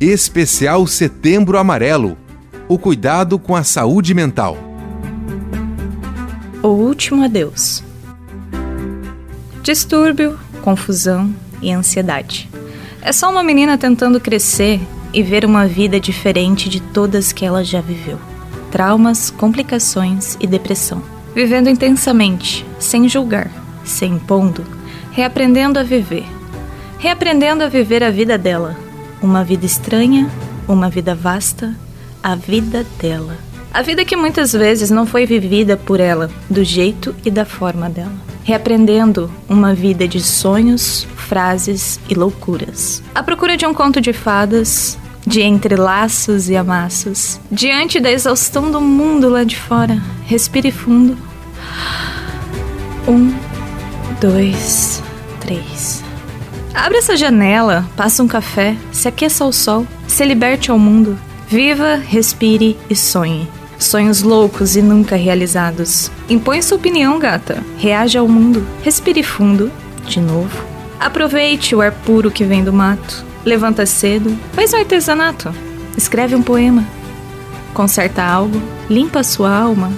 Especial Setembro Amarelo o cuidado com a saúde mental. O último adeus. Distúrbio, confusão e ansiedade. É só uma menina tentando crescer e ver uma vida diferente de todas que ela já viveu. Traumas, complicações e depressão. Vivendo intensamente, sem julgar, sem impondo, reaprendendo a viver. Reaprendendo a viver a vida dela. Uma vida estranha, uma vida vasta, a vida dela. A vida que muitas vezes não foi vivida por ela, do jeito e da forma dela. Reaprendendo uma vida de sonhos, frases e loucuras. A procura de um conto de fadas, de entrelaços e amassos. Diante da exaustão do mundo lá de fora, respire fundo. Um, dois, três. Abre essa janela, passa um café, se aqueça ao sol, se liberte ao mundo. Viva, respire e sonhe. Sonhos loucos e nunca realizados. Impõe sua opinião, gata. Reaja ao mundo. Respire fundo. De novo. Aproveite o ar puro que vem do mato. Levanta cedo. Faz um artesanato. Escreve um poema. Conserta algo. Limpa sua alma.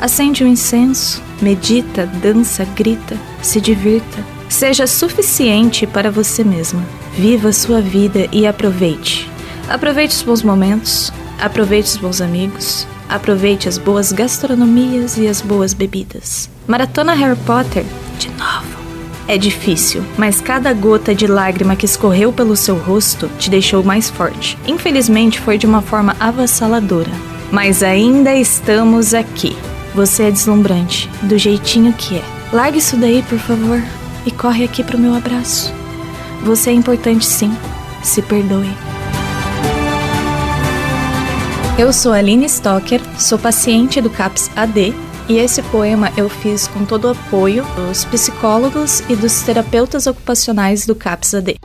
Acende um incenso. Medita, dança, grita. Se divirta. Seja suficiente para você mesma. Viva sua vida e aproveite. Aproveite os bons momentos, aproveite os bons amigos, aproveite as boas gastronomias e as boas bebidas. Maratona Harry Potter, de novo. É difícil, mas cada gota de lágrima que escorreu pelo seu rosto te deixou mais forte. Infelizmente foi de uma forma avassaladora. Mas ainda estamos aqui. Você é deslumbrante, do jeitinho que é. Largue isso daí, por favor, e corre aqui pro meu abraço. Você é importante sim. Se perdoe. Eu sou Aline Stocker, sou paciente do CAPS AD e esse poema eu fiz com todo o apoio dos psicólogos e dos terapeutas ocupacionais do CAPS AD.